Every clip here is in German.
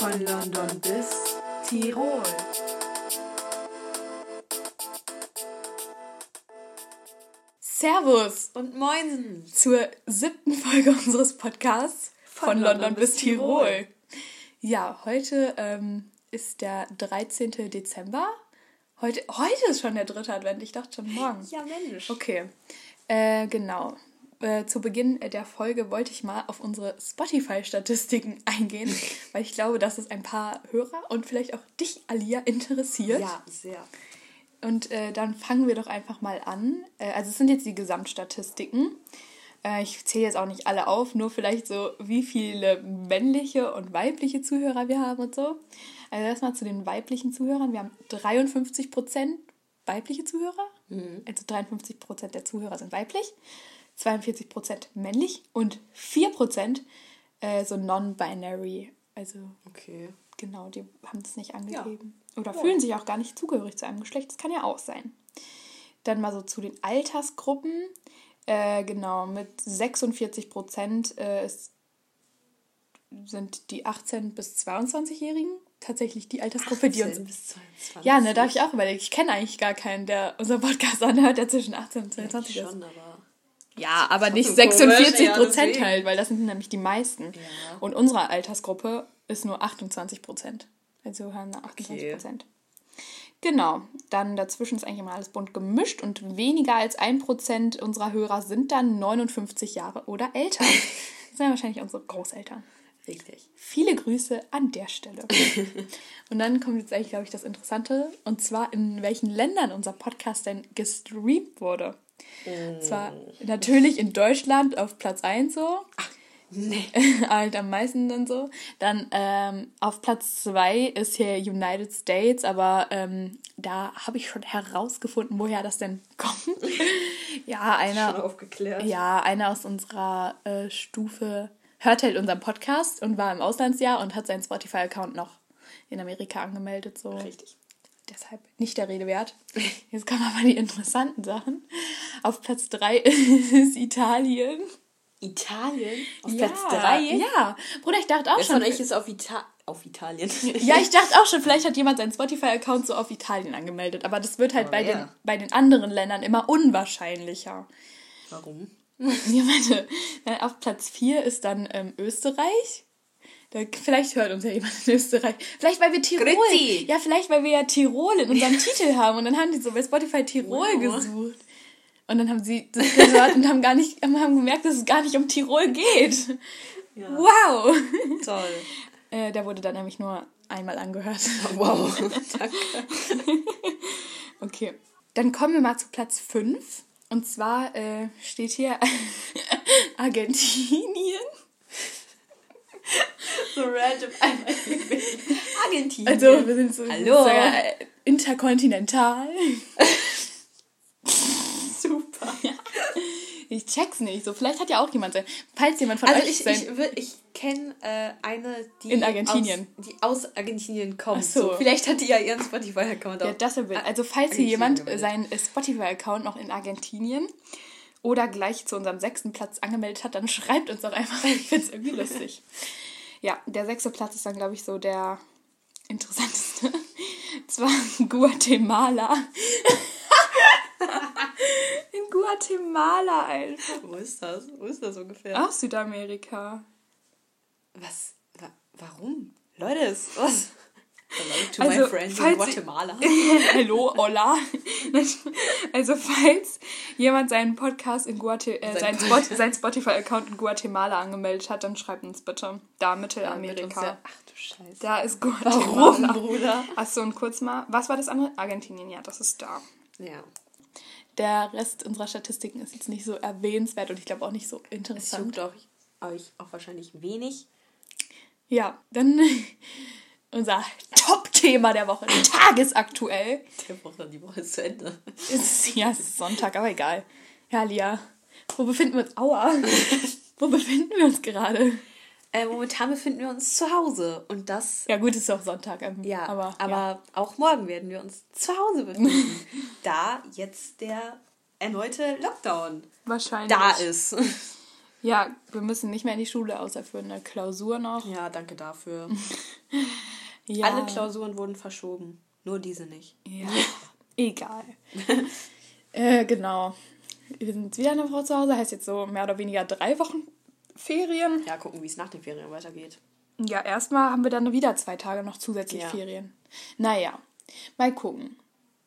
Von London bis Tirol. Servus Und Moinsen. zur siebten Folge unseres Podcasts von, London, bis Tirol. Ja, heute ähm, ist der 13. Dezember. Heute, heute ist schon der dritte Advent. Ich dachte schon morgen. Ja, Mensch. Okay, äh, genau. Äh, zu Beginn der Folge wollte ich mal auf unsere Spotify-Statistiken eingehen, weil ich glaube, dass es ein paar Hörer und vielleicht auch dich, Alia, interessiert. Ja, sehr. Und äh, dann fangen wir doch einfach mal an. Äh, also es sind jetzt die Gesamtstatistiken. Äh, ich zähle jetzt auch nicht alle auf, nur vielleicht so, wie viele männliche und weibliche Zuhörer wir haben und so. Also erstmal zu den weiblichen Zuhörern. Wir haben 53% weibliche Zuhörer. Also 53% der Zuhörer sind weiblich, 42% männlich und 4% äh, so non-binary. Also Okay. Genau, die haben das nicht angegeben. Oder fühlen sich auch gar nicht zugehörig zu einem Geschlecht. Das kann ja auch sein. Dann mal so zu den Altersgruppen. Äh, genau, mit 46 Prozent äh, ist- sind die 18- bis 22-Jährigen tatsächlich die Altersgruppe, die uns. 18 bis 22. Ja, ne, darf ich auch überlegen. Ich kenne eigentlich gar keinen, der unseren Podcast anhört, der zwischen 18 und Ich 22 ist. schon, aber. Ja, aber nicht trotzdem komisch, 46 ja, Prozent deswegen. halt, weil das sind nämlich die meisten. Und unsere Altersgruppe ist nur 28 Prozent. Also haben wir 28 Okay. Prozent. Genau, dann dazwischen ist eigentlich immer alles bunt gemischt und weniger als ein Prozent unserer Hörer sind dann 59 Jahre oder älter. Das sind ja wahrscheinlich unsere Großeltern. Richtig. Viele Grüße an der Stelle. und dann kommt jetzt eigentlich, glaube ich, das Interessante. Und zwar, in welchen Ländern unser Podcast denn gestreamt wurde. Und zwar natürlich in Deutschland auf Platz 1 so. Nee. halt am meisten dann so. Dann ähm, auf Platz 2 ist hier United States, aber ähm, da habe ich schon herausgefunden, woher das denn kommt. ja, einer. Schon aufgeklärt. Ja, einer aus unserer äh, Stufe hört halt unseren Podcast und war im Auslandsjahr und hat seinen Spotify-Account noch in Amerika angemeldet. So. Richtig. Deshalb nicht der Rede wert. Jetzt kommen aber die interessanten Sachen. Auf Platz 3 ist Italien. Italien? Auf ja, Platz 3? Ja. Bruder, ich dachte auch Wer schon. von euch ist auf, Ita auf Italien? Ja, ich dachte auch schon, vielleicht hat jemand seinen Spotify-Account so auf Italien angemeldet. Aber das wird halt Aber bei den, wer? bei den anderen Ländern immer unwahrscheinlicher. Warum? Ja, warte. Dann auf Platz 4 ist dann ähm, Österreich. Da, vielleicht hört uns ja jemand in Österreich. Vielleicht, weil wir Tirol. Grüezi. Ja, vielleicht, weil wir ja Tirol in unserem Titel haben. Und dann haben die so bei Spotify Tirol Wow. gesucht. Und dann haben sie das gehört und haben gar nicht, haben gemerkt, dass es gar nicht um Tirol geht. Ja. Wow. Toll. Äh, der wurde dann nämlich nur einmal angehört. Wow. Danke. Okay. Dann kommen wir mal zu Platz 5. Und zwar äh, steht hier Argentinien. So random. einmal Argentinien. Also wir sind so Hallo. äh, interkontinental. super. Ich check's nicht. So, vielleicht hat ja auch jemand sein. Falls jemand von Also euch ich, sein. ich, ich kenne äh, eine, die In Argentinien. aus, die aus Argentinien kommt. Ach so. so. Vielleicht hat die ja ihren Spotify-Account ja, auch. das wäre wild. Also falls hier jemand seinen äh, Spotify-Account noch in Argentinien oder gleich zu unserem sechsten Platz angemeldet hat, dann schreibt uns doch einfach. Ich find's irgendwie lustig. Ja, der sechste Platz ist dann, glaube ich, so der interessanteste. Zwar Guatemala. In Guatemala einfach. Wo ist das? Wo ist das ungefähr? Auch Südamerika. Was? Wa warum? Leute, was? Hello to Also, my friends in Guatemala. Hallo, hola. Also falls jemand seinen Podcast in Guate äh, Sein Spot sein Spotify-Account in Guatemala angemeldet hat, dann schreibt uns bitte. Da Mittelamerika. ja- Ach du Scheiße. Da ist Warum, Guatemala. Bruder? Achso, und kurz mal, was war das andere? Argentinien, ja, das ist da. Ja. Der Rest unserer Statistiken ist jetzt nicht so erwähnenswert und ich glaube auch nicht so Es interessant. juckt auch, euch auch wahrscheinlich wenig. Ja, dann unser Top-Thema der Woche, tagesaktuell. Der Woche, die Woche ist zu Ende. Ist, ja, es ist Sonntag, aber egal. Ja, Lia, wo befinden wir uns? Aua. wo befinden wir uns gerade? Äh, momentan befinden wir uns zu Hause. Und das, Ja, gut, es ist auch Sonntag. Ähm, ja, aber, aber, ja. auch morgen werden wir uns zu Hause befinden. da jetzt der erneute Lockdown wahrscheinlich. da ist. Ja, wir müssen nicht mehr in die Schule, außer für eine Klausur noch. Ja, danke dafür. Ja. Alle Klausuren wurden verschoben. Nur diese nicht. Ja, egal. äh, genau. Wir sind wieder eine Woche zu Hause, heißt jetzt so mehr oder weniger drei Wochen Ferien. Ja, gucken, wie es nach den Ferien weitergeht. Ja, erstmal haben wir dann wieder zwei Tage noch zusätzlich Ja. Ferien. Naja, mal gucken.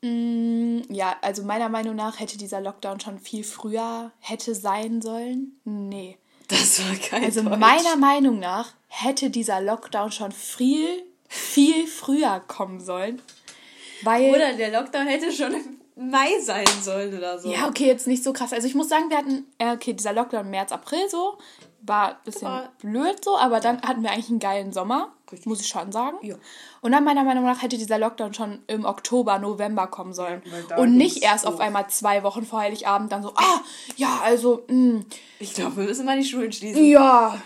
Mm, ja, also meiner Meinung nach hätte dieser Lockdown schon viel früher hätte sein sollen. Nee. Das war kein Also Deutsch. meiner Meinung nach hätte dieser Lockdown schon viel, viel früher kommen sollen. Weil. Oder der Lockdown hätte schon im Mai sein sollen oder so. Ja, okay, jetzt nicht so krass. Also ich muss sagen, wir hatten, äh, okay, dieser Lockdown März, April so, war ein bisschen Aber- blöd so, aber dann hatten wir eigentlich einen geilen Sommer, Richtig. muss ich schon sagen. Ja. Und dann meiner Meinung nach hätte dieser Lockdown schon im Oktober, November kommen sollen. Und nicht erst auf einmal zwei Wochen vor Heiligabend dann so, ah, ja, also, mh, Ich glaube, wir müssen mal die Schulen schließen. ja,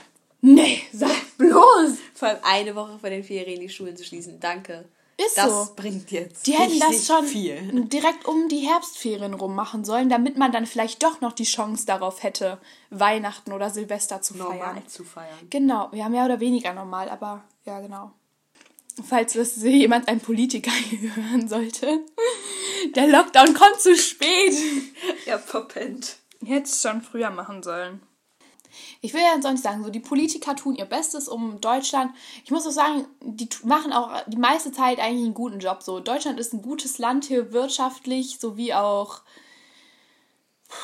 nee, sag bloß. Vor allem eine Woche vor den Ferien die Schulen zu schließen. Danke. Ist das so. bringt jetzt Die hätten das schon viel. direkt um die Herbstferien rum machen sollen, damit man dann vielleicht doch noch die Chance darauf hätte, Weihnachten oder Silvester zu feiern. Normal zu feiern. Genau, ja, mehr oder weniger normal, aber ja, genau. Falls das jemand, ein Politiker hier hören sollte. Der Lockdown kommt zu spät. Ja, verpennt. Hätte es schon früher machen sollen. Ich will ja sonst sagen, so die Politiker tun ihr Bestes um Deutschland. Ich muss auch sagen, die machen auch die meiste Zeit eigentlich einen guten Job. So Deutschland ist ein gutes Land hier wirtschaftlich sowie auch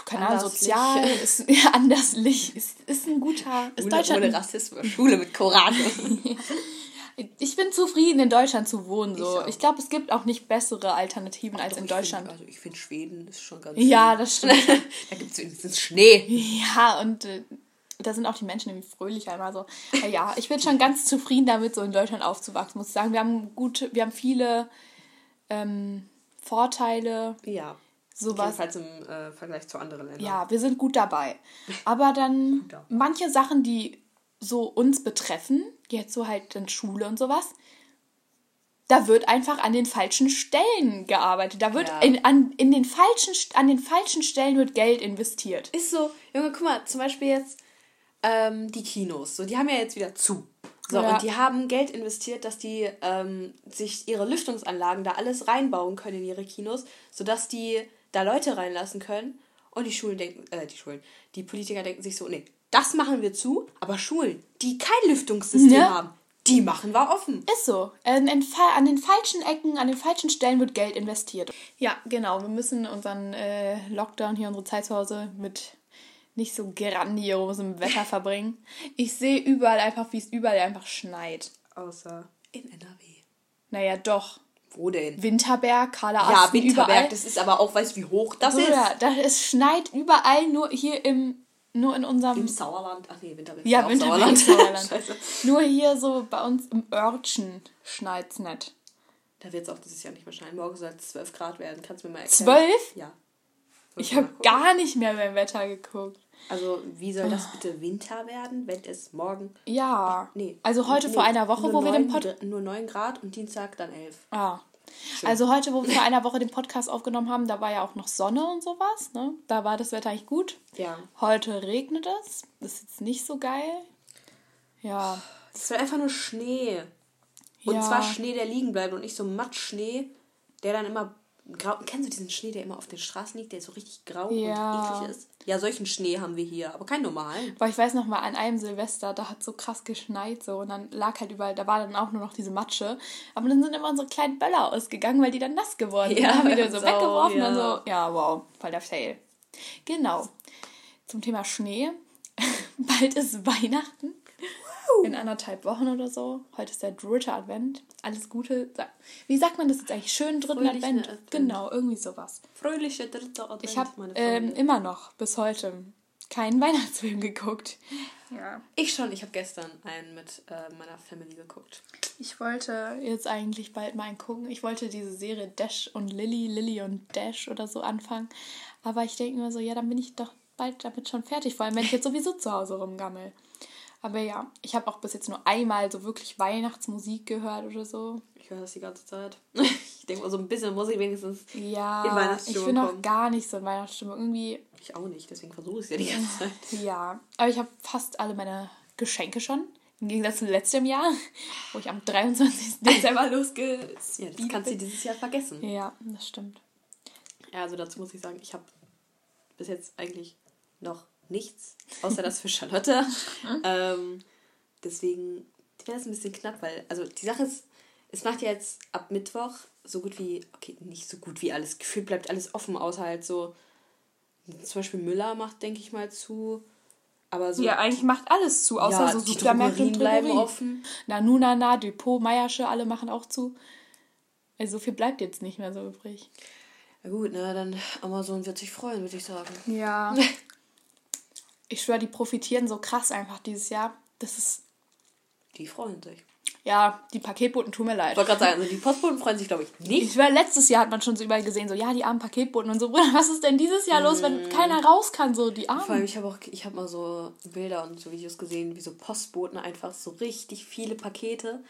keine Ahnung, sozial ist ja, anderslich ist, ist ein guter ist Ohne, Deutschland ohne Rassismus. Schule mit Koran. Ich bin zufrieden, in Deutschland zu wohnen. So. Ich Ich, glaube, es gibt auch nicht bessere Alternativen als in Doch, ich Deutschland. Find, also ich finde Schweden ist schon ganz Ja, schön. das stimmt. da gibt es wenigstens Schnee. ja, und äh, da sind auch die Menschen irgendwie fröhlicher immer so. Ja, ich bin schon ganz zufrieden damit, so in Deutschland aufzuwachsen, muss ich sagen. Wir haben gute, wir haben viele ähm, Vorteile, Ja. sowas. Jedenfalls im äh, Vergleich zu anderen Ländern. Ja, wir sind gut dabei. Aber dann Gut manche Sachen, die so uns betreffen, jetzt so halt in Schule und sowas, da wird einfach an den falschen Stellen gearbeitet. Da wird Ja. in, an, in den falschen, an den falschen Stellen wird Geld investiert. Ist so, Junge, guck mal, zum Beispiel jetzt ähm, die Kinos. So, die haben ja jetzt wieder zu. So, Ja. und die haben Geld investiert, dass die ähm, sich ihre Lüftungsanlagen da alles reinbauen können in ihre Kinos, sodass die da Leute reinlassen können. Und die Schulen denken, äh, die Schulen, die Politiker denken sich so, nee, das machen wir zu, aber Schulen, die kein Lüftungssystem Ja. haben, die machen wir offen. Ist so. An den, Fa- an den falschen Ecken, an den falschen Stellen wird Geld investiert. Ja, genau. Wir müssen unseren äh, Lockdown hier, unsere Zeit zu Hause mit nicht so grandiosem Wetter verbringen. Ich sehe überall einfach, wie es überall einfach schneit. Außer in NRW. Naja, doch. Wo denn? Winterberg, Karla Ja, Asten, Winterberg, überall. das ist aber auch, weißt du, wie hoch das Bruder, ist? da, es schneit überall, nur hier im, nur in unserem, Im Sauerland. Ach nee, Winterberg ja, Winterberg, Sauerland. Sauerland. Nur hier so bei uns im Örtchen schneit's nicht. Da wird es auch dieses Jahr nicht mehr schneien. Morgen soll es 12 Grad werden. Kannst du mir mal erklären? Zwölf? Ja. Ich habe gar nicht mehr beim Wetter geguckt. Also, wie soll das bitte Winter werden, wenn es morgen. Ja. Nee. Also heute nee, vor einer Woche, wo wir den neun- Pod Nur 9 Grad und Dienstag dann 11. ah. Also heute, wo wir vor einer Woche den Podcast aufgenommen haben, da war ja auch noch Sonne und sowas. Ne? Da war das Wetter eigentlich gut. Ja. Heute regnet es. Das ist jetzt nicht so geil. Ja. Es wird einfach nur Schnee. Und Ja. zwar Schnee, der liegen bleibt und nicht so Matschschnee, der dann immer grau. Kennst du diesen Schnee, der immer auf den Straßen liegt, der so richtig grau Ja. und eklig ist? Ja, solchen Schnee haben wir hier, aber keinen normalen. Aber ich weiß noch mal, an einem Silvester, da hat so krass geschneit so und dann lag halt überall, da war dann auch nur noch diese Matsche. Aber dann sind immer unsere kleinen Böller ausgegangen, weil die dann nass geworden sind. Ja, dann haben wir die so weggeworfen und ja. dann so, ja, wow, voll der Fail. Genau. Zum Thema Schnee. Bald ist Weihnachten. In anderthalb Wochen oder so. Heute ist der dritte Advent. Alles Gute. Wie sagt man das jetzt eigentlich? Schönen dritten Advent. Advent. Genau, irgendwie sowas. Fröhliche dritte Advent, Ich habe meine ähm, immer noch bis heute keinen Weihnachtsfilm geguckt. Ja. Ich schon, ich habe gestern einen mit äh, meiner Family geguckt. Ich wollte jetzt eigentlich bald mal einen gucken. Ich wollte diese Serie Dash und Lilly, Lilly und Dash oder so anfangen. Aber ich denke mir so, ja, dann bin ich doch bald damit schon fertig. Vor allem, wenn ich jetzt sowieso zu Hause rumgammel. Aber ja, ich habe auch bis jetzt nur einmal so wirklich Weihnachtsmusik gehört oder so. Ich höre das die ganze Zeit. Ich denke mal, so ein bisschen muss ich wenigstens Ja, in Weihnachtsstimmung ich bin noch kommen. gar nicht so in Weihnachtsstimmung. Irgendwie, Ich auch nicht, deswegen versuche ich es ja die ganze Zeit. ja. Aber ich habe fast alle meine Geschenke schon. Im Gegensatz zu letztem Jahr, wo ich am 23. Dezember losge... Ja, das kannst du dieses Jahr vergessen. Ja, das stimmt. Ja, also dazu muss ich sagen, ich habe bis jetzt eigentlich noch nichts, außer das für Charlotte. ähm, deswegen wäre es ein bisschen knapp, weil, also die Sache ist, es macht ja jetzt ab Mittwoch so gut wie, okay, nicht so gut wie alles, gefühlt bleibt alles offen, außer halt so, zum Beispiel Müller macht, denke ich mal, zu. Aber so. Ja, eigentlich macht alles zu, außer Ja, so die Supermärkte und bleiben offen. Na, Nuna, Na, Depot, Meiersche, alle machen auch zu. Also so viel bleibt jetzt nicht mehr so übrig. Na gut, na dann Amazon wird sich freuen, würde ich sagen. Ja. Ich schwöre, die profitieren so krass einfach dieses Jahr. Das ist, Die freuen sich. ja, die Paketboten tun mir leid. Ich wollte gerade sagen, also die Postboten freuen sich, glaube ich, nicht. Ich schwöre, letztes Jahr hat man schon so überall gesehen, so, ja, die armen Paketboten und so, Bruder, was ist denn dieses Jahr los, wenn keiner raus kann, so, die Vor allem, Armen. ich habe auch, ich habe mal so Bilder und so Videos gesehen, wie so Postboten einfach so richtig viele Pakete,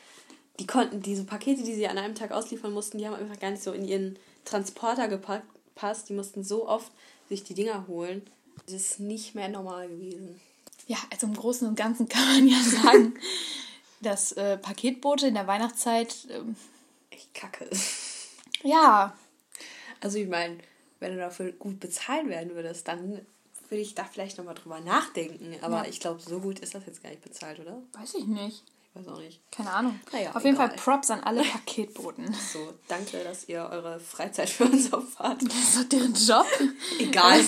die konnten, diese Pakete, die sie an einem Tag ausliefern mussten, die haben einfach gar nicht so in ihren Transporter gepackt, passt. Die mussten so oft sich die Dinger holen. Das ist nicht mehr normal gewesen. Ja, also im Großen und Ganzen kann man ja sagen, dass äh, Paketboote in der Weihnachtszeit, ähm, Echt kacke. ja, Also ich meine, wenn du dafür gut bezahlt werden würdest, dann würde ich da vielleicht nochmal drüber nachdenken. Aber Ja. ich glaube, so gut ist das jetzt gar nicht bezahlt, oder? weiß ich nicht. Ich weiß auch nicht. Keine Ahnung. Naja, Auf jeden egal. Fall Props an alle Paketboten. So, danke, dass ihr eure Freizeit für uns opfert. Das ist doch deren Job. Egal.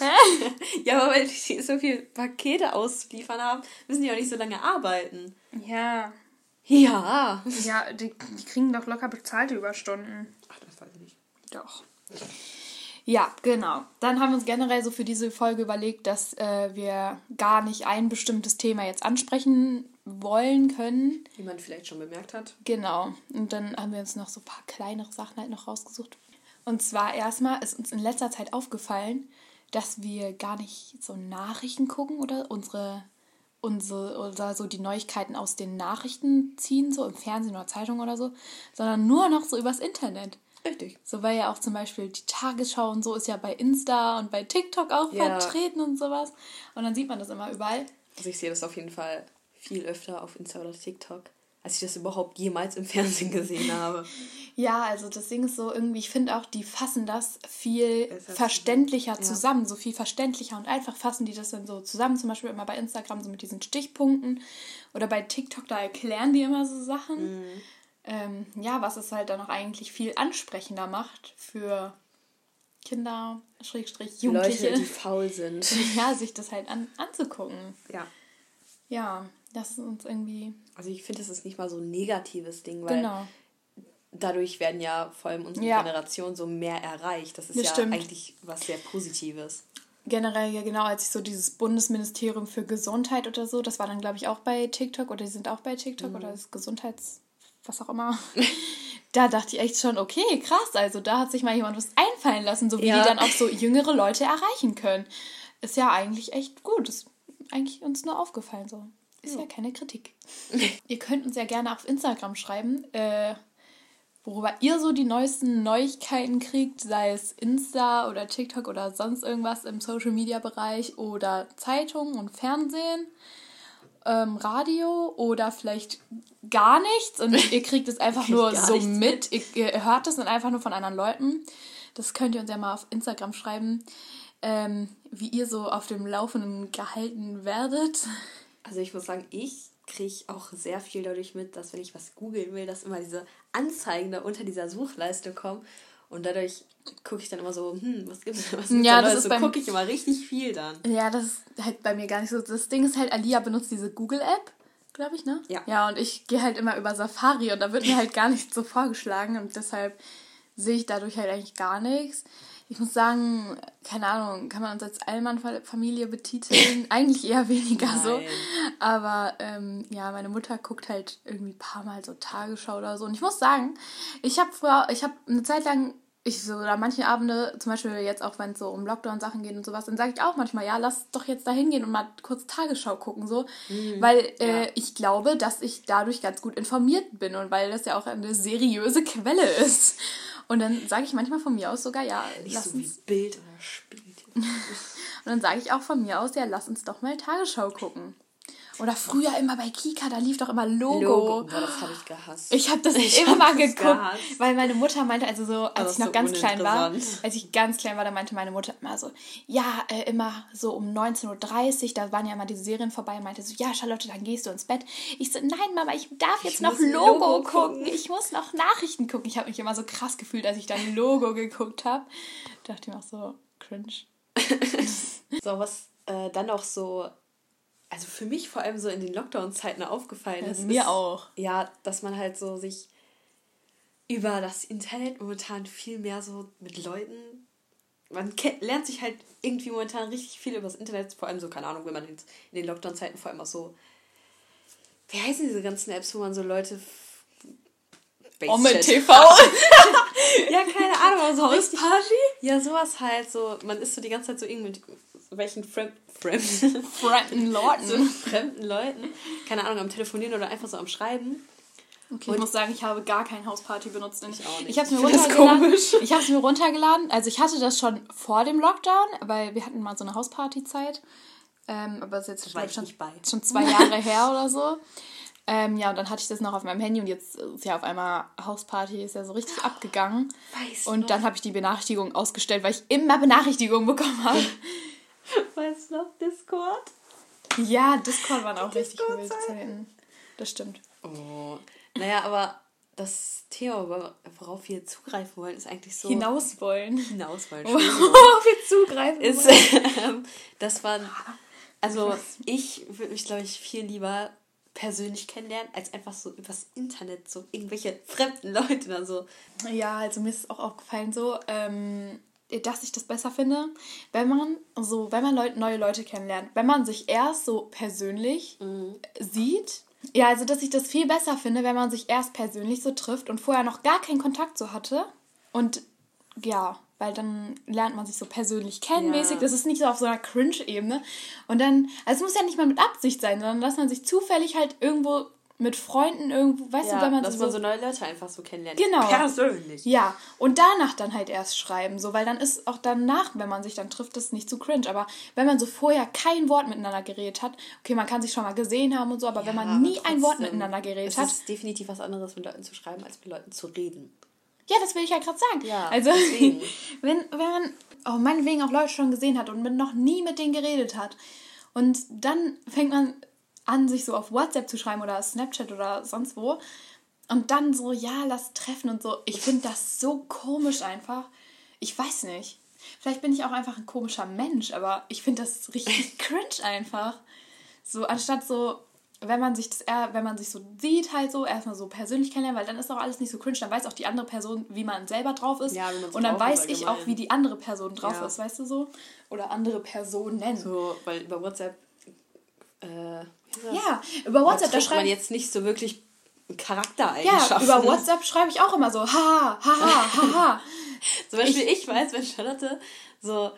ja, aber wenn die so viele Pakete ausliefern haben, müssen die auch nicht so lange arbeiten. Ja. Ja. Ja, die, die kriegen doch locker bezahlte Überstunden. Ach, das weiß ich nicht. Doch. Ja, genau. Dann haben wir uns generell so für diese Folge überlegt, dass äh, wir gar nicht ein bestimmtes Thema jetzt ansprechen wollen können. Wie man vielleicht schon bemerkt hat. Genau. Und dann haben wir uns noch so ein paar kleinere Sachen halt noch rausgesucht. Und zwar erstmal ist uns in letzter Zeit aufgefallen, dass wir gar nicht so Nachrichten gucken oder unsere, unsere oder so die Neuigkeiten aus den Nachrichten ziehen, so im Fernsehen oder Zeitung oder so, sondern nur noch so übers Internet. Richtig. So weil ja auch zum Beispiel die Tagesschau und so ist ja bei Insta und bei TikTok auch Ja. vertreten und sowas. Und dann sieht man das immer überall. Also ich sehe das auf jeden Fall viel öfter auf Insta oder TikTok, als ich das überhaupt jemals im Fernsehen gesehen habe. Ja, also das Ding ist so irgendwie, ich finde auch, die fassen das viel verständlicher zusammen. Ja. zusammen, so viel verständlicher und einfach fassen die das dann so zusammen, zum Beispiel immer bei Instagram so mit diesen Stichpunkten oder bei TikTok, da erklären die immer so Sachen. Mhm. Ähm, ja, was es halt dann auch eigentlich viel ansprechender macht für Kinder, Schrägstrich, Jugendliche. Leute, die faul sind. ja, sich das halt an, anzugucken. Ja. Ja, das ist uns irgendwie. Also ich finde, das ist nicht mal so ein negatives Ding, weil Genau. dadurch werden ja vor allem unsere Ja. Generation so mehr erreicht. Das ist Das ja stimmt. eigentlich was sehr Positives. Generell, ja genau, als ich so dieses Bundesministerium für Gesundheit oder so, das war dann, glaube ich, auch bei TikTok oder die sind auch bei TikTok oder das Gesundheits... was auch immer. da dachte ich echt schon, okay, krass, also da hat sich mal jemand was einfallen lassen, so wie Ja. die dann auch so jüngere Leute erreichen können. Ist ja eigentlich echt gut. Ist eigentlich uns nur aufgefallen so. Ist ja keine Kritik. ihr könnt uns ja gerne auf Instagram schreiben, äh, worüber ihr so die neuesten Neuigkeiten kriegt, sei es Insta oder TikTok oder sonst irgendwas im Social Media Bereich oder Zeitung und Fernsehen, ähm, Radio oder vielleicht gar nichts und ihr kriegt es einfach nur so nichts mit. Ihr, ihr hört es dann einfach nur von anderen Leuten. Das könnt ihr uns ja mal auf Instagram schreiben, ähm, wie ihr so auf dem Laufenden gehalten werdet. Also ich muss sagen, ich kriege auch sehr viel dadurch mit, dass wenn ich was googeln will, dass immer diese Anzeigen da unter dieser Suchleiste kommen. Und dadurch gucke ich dann immer so, hm, was gibt's denn? Was gibt's Ja, das Neues? so gucke ich immer richtig viel dann. Ja, das ist halt bei mir gar nicht so. Das Ding ist halt, Alia benutzt diese Google-App, glaube ich, ne? Ja. Ja, und ich gehe halt immer über Safari und da wird mir halt gar nichts so vorgeschlagen und deshalb sehe ich dadurch halt eigentlich gar nichts. Ich muss sagen, keine Ahnung, kann man uns als Allmann-Familie betiteln? Eigentlich eher weniger so. Nein. Aber ähm, ja, meine Mutter guckt halt irgendwie ein paar Mal so Tagesschau oder so. Und ich muss sagen, ich habe früher, ich habe eine Zeit lang ich so, oder manche Abende, zum Beispiel jetzt auch, wenn es so um Lockdown-Sachen geht und sowas, dann sage ich auch manchmal, ja, lass doch jetzt da hingehen und mal kurz Tagesschau gucken, so. Mhm, weil äh, ja. ich glaube, dass ich dadurch ganz gut informiert bin und weil das ja auch eine seriöse Quelle ist. Und dann sage ich manchmal von mir aus sogar, ja, Nicht lass so uns... Bild oder Spiel. und dann sage ich auch von mir aus, ja, lass uns doch mal Tagesschau gucken. Oder früher immer bei Kika, da lief doch immer Logo. Logo, boah, das habe ich gehasst. Ich habe das ich immer hab geguckt, gehasst. weil meine Mutter meinte, also so, als ich noch so ganz klein war, als ich ganz klein war, da meinte meine Mutter immer so, ja, äh, immer so um 19.30 Uhr, da waren ja immer diese Serien vorbei und meinte so, ja, Charlotte, dann gehst du ins Bett. Ich so, nein, Mama, ich darf jetzt ich noch Logo, Logo gucken. Ich muss noch Nachrichten gucken. Ich habe mich immer so krass gefühlt, als ich dann Logo geguckt habe. Dachte ich mir auch so, cringe. so, was äh, dann auch so also für mich vor allem so in den Lockdown-Zeiten aufgefallen ist. Mir auch. Ja, dass man halt so sich über das Internet momentan viel mehr so mit Leuten. Man lernt sich halt irgendwie momentan richtig viel über das Internet, vor allem so, keine Ahnung, wenn man in den Lockdown-Zeiten vor allem auch so. Wie heißen diese ganzen Apps, wo man so Leute. Omet TV! ja, keine Ahnung, aber so Hausparty? Ja, sowas halt so. Man ist so die ganze Zeit so irgendwie mit welchen Fremd, Fremd, fremden Leuten. so fremden Leuten, keine Ahnung, am Telefonieren oder einfach so am Schreiben. Okay, und ich muss sagen, ich habe gar kein Hausparty benutzt. Ich auch nicht. Ich habe es mir runtergeladen. Ich habe es mir runtergeladen. Also ich hatte das schon vor dem Lockdown, weil wir hatten mal so eine Hausparty-Zeit. Ähm, aber das ist jetzt schon, schon zwei Jahre her oder so. Ähm, ja, und dann hatte ich das noch auf meinem Handy und jetzt ist ja auf einmal Hausparty, ist ja so richtig abgegangen. Weiß und noch. dann habe ich die Benachrichtigung ausgestellt, weil ich immer Benachrichtigungen bekommen habe. Weißt du noch, Discord? Ja, Discord waren auch richtig coole Zeiten. Das stimmt. Oh. Naja, aber das Thema, worauf wir zugreifen wollen, ist eigentlich so. Hinaus wollen. Hinaus wollen. Worauf wir zugreifen ist, wollen. das waren. Also, ich würde mich, glaube ich, viel lieber persönlich kennenlernen, als einfach so übers Internet, so irgendwelche fremden Leute oder so. Ja, also mir ist es auch aufgefallen, so, ähm, dass ich das besser finde, wenn man so, wenn man Leute, neue Leute kennenlernt, wenn man sich erst so persönlich mhm. sieht. Ja, also dass ich das viel besser finde, wenn man sich erst persönlich so trifft und vorher noch gar keinen Kontakt so hatte. Und ja, weil dann lernt man sich so persönlich kennen, Ja. Das ist nicht so auf so einer Cringe-Ebene. Und dann, also es muss ja nicht mal mit Absicht sein, sondern dass man sich zufällig halt irgendwo mit Freunden irgendwo, weißt ja, du, wenn man dass so, man so neue Leute einfach so kennenlernt. Genau. Persönlich. Ja, und danach dann halt erst schreiben, so, weil dann ist auch danach, wenn man sich dann trifft, das nicht zu cringe. Aber wenn man so vorher kein Wort miteinander geredet hat, okay, man kann sich schon mal gesehen haben und so, aber ja, wenn man nie ein Wort miteinander geredet hat. ist definitiv was anderes, mit Leuten zu schreiben, als mit Leuten zu reden. Ja, das will ich ja gerade sagen. Ja, also, wenn, wenn man, oh, meinetwegen auch Leute schon gesehen hat und noch nie mit denen geredet hat. Und dann fängt man an, sich so auf WhatsApp zu schreiben oder Snapchat oder sonst wo. Und dann so, ja, lass treffen und so. Ich finde das so komisch einfach. Ich weiß nicht. Vielleicht bin ich auch einfach ein komischer Mensch, aber ich finde das richtig cringe einfach. So, anstatt so, wenn man sich das eher, wenn man sich so sieht, halt so, erstmal so persönlich kennenlernen, weil dann ist auch alles nicht so cringe, dann weiß auch die andere Person, wie man selber drauf ist. Ja, und dann weiß ich auch, wie die andere Person drauf ja. ist, weißt du so? Oder andere Personen. So, weil über WhatsApp äh, ja, über WhatsApp, da schreibt man jetzt nicht so wirklich Charaktereigenschaften. Ja, über WhatsApp schreibe ich auch immer so, haha, haha, haha. Zum Beispiel, ich, ich weiß, wenn Charlotte so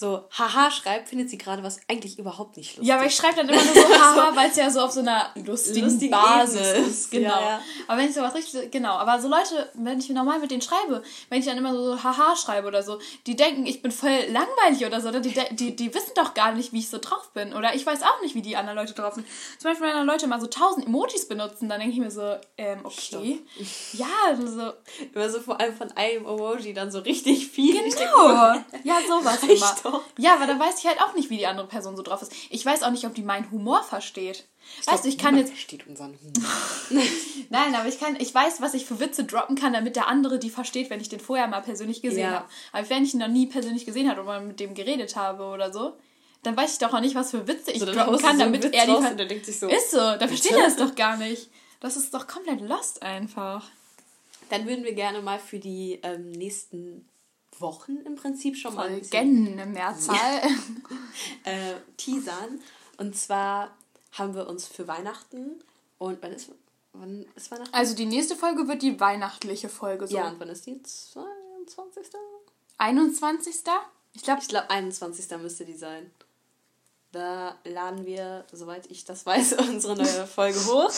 so haha schreibt, findet sie gerade was eigentlich überhaupt nicht lustig. Ja, aber ich schreibe dann immer nur so haha, weil es ja so auf so einer lustigen, lustigen Basis ist. Genau. Ja, ja. Aber wenn ich so was richtig, genau. Aber so Leute, wenn ich normal mit denen schreibe, wenn ich dann immer so haha schreibe oder so, die denken, ich bin voll langweilig oder so. Oder die, die, die wissen doch gar nicht, wie ich so drauf bin. Oder ich weiß auch nicht, wie die anderen Leute drauf sind. Zum Beispiel, wenn dann Leute mal so tausend Emojis benutzen, dann denke ich mir so, ähm, okay. Stopp. Ja, so. Immer so vor allem von einem Emoji dann so richtig viel. Genau. ja, sowas immer. Ja, aber da weiß ich halt auch nicht, wie die andere Person so drauf ist. Ich weiß auch nicht, ob die meinen Humor versteht. Ich weißt du, ich kann jetzt. Versteht unseren Humor. Nein, aber ich kann, ich weiß, was ich für Witze droppen kann, damit der andere die versteht, wenn ich den vorher mal persönlich gesehen ja. habe. Aber wenn ich ihn noch nie persönlich gesehen habe oder mal mit dem geredet habe oder so, dann weiß ich doch auch nicht, was für Witze ich so, droppen kann, so damit er die. Raus, der denkt sich so, ist so, da versteht er es doch gar nicht. Das ist doch komplett lost einfach. Dann würden wir gerne mal für die ähm, nächsten Wochen im Prinzip schon mal. Folgen eine Mehrzahl. äh, teasern. Und zwar haben wir uns für Weihnachten und wann ist, wann ist Weihnachten? Also die nächste Folge wird die weihnachtliche Folge so. Ja, und wann ist die? 22. 21. 21. Ich glaube, ich glaube 21. müsste die sein. Da laden wir, soweit ich das weiß, unsere neue Folge hoch.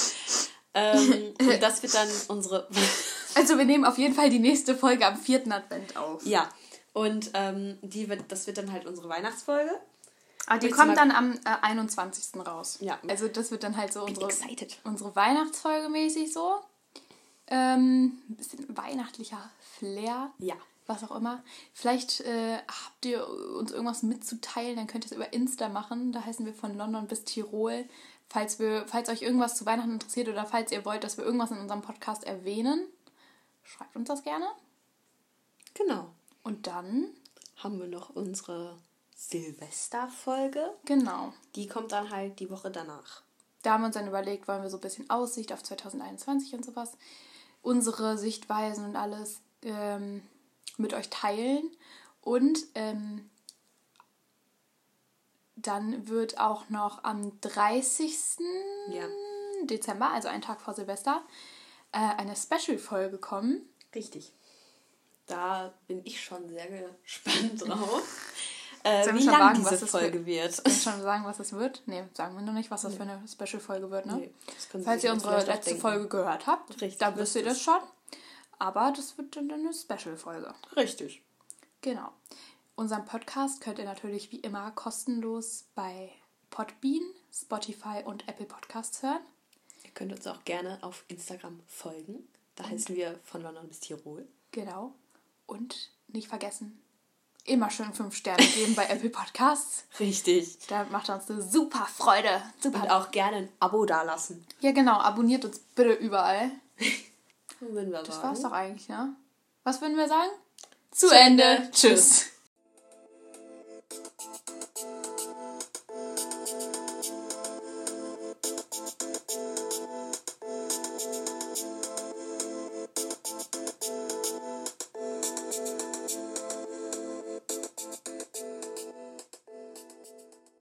Ähm, und das wird dann unsere. Also wir nehmen auf jeden Fall die nächste Folge am vierten Advent auf. Ja. Und ähm, die wird, das wird dann halt unsere Weihnachtsfolge. Ah, die kommt dann am äh, 21. raus. Ja. Also das wird dann halt so unsere, unsere Weihnachtsfolge mäßig so. Ähm, ein bisschen weihnachtlicher Flair. Ja. Was auch immer. Vielleicht äh, habt ihr uns irgendwas mitzuteilen, dann könnt ihr es über Insta machen. Da heißen wir von London bis Tirol. Falls, wir, falls euch irgendwas zu Weihnachten interessiert oder falls ihr wollt, dass wir irgendwas in unserem Podcast erwähnen, schreibt uns das gerne. Genau. Und dann haben wir noch unsere Silvesterfolge. Genau. Die kommt dann halt die Woche danach. Da haben wir uns dann überlegt, wollen wir so ein bisschen Aussicht auf 2021 und sowas, unsere Sichtweisen und alles ähm, mit euch teilen. Und ähm, dann wird auch noch am 30. Ja. Dezember, also einen Tag vor Silvester, äh, eine Special-Folge kommen. Richtig. Da bin ich schon sehr gespannt drauf. Äh, Sollen wie lang sagen, diese Folge wird. Sollen wir schon sagen, was es wird? Nee, sagen wir noch nicht, was das nee. für eine Special-Folge wird, ne? Nee, Falls ihr unsere letzte Folge gehört habt, Richtig, dann wisst ihr das schon. Aber das wird dann eine Special-Folge. Richtig. Genau. Unseren Podcast könnt ihr natürlich wie immer kostenlos bei Podbean, Spotify und Apple Podcasts hören. Ihr könnt uns auch gerne auf Instagram folgen. Da heißen wir von London bis Tirol. Genau. Und nicht vergessen, immer schön fünf Sterne geben bei Apple Podcasts. Richtig. Da macht uns eine super Freude. Super. Und auch gerne ein Abo dalassen. Ja, genau. Abonniert uns bitte überall. würden wir das sagen. war's doch eigentlich, ne? Was würden wir sagen? Zu, Zu Ende. Ende. Tschüss.